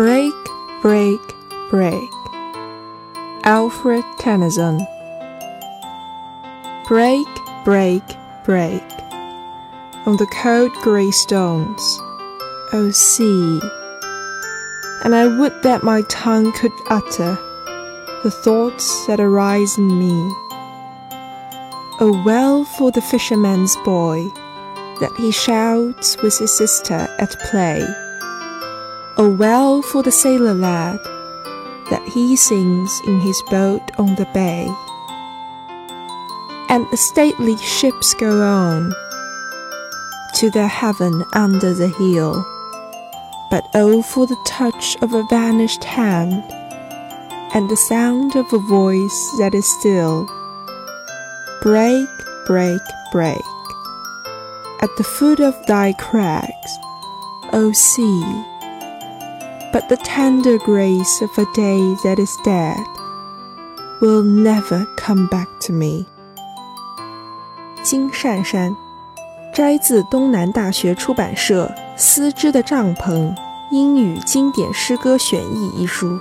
Break, break, break. Alfred Tennyson. Break, break, break. On the cold grey stones, oh, O sea. And I would that my tongue could utter the thoughts that arise in me. Oh, well for the fisherman's boy that he shouts with his sister at play. Oh, well for the sailor lad that he sings in his boat on the bay. And the stately ships go on to their heaven under the hill. But oh, for the touch of a vanished hand and the sound of a voice that is still. Break, break, break. At the foot of thy crags, O sea. But the tender grace of a day that is dead will never come back to me. 金善善，摘自东南大学出版社《丝织的帐篷：英语经典诗歌选译》一书。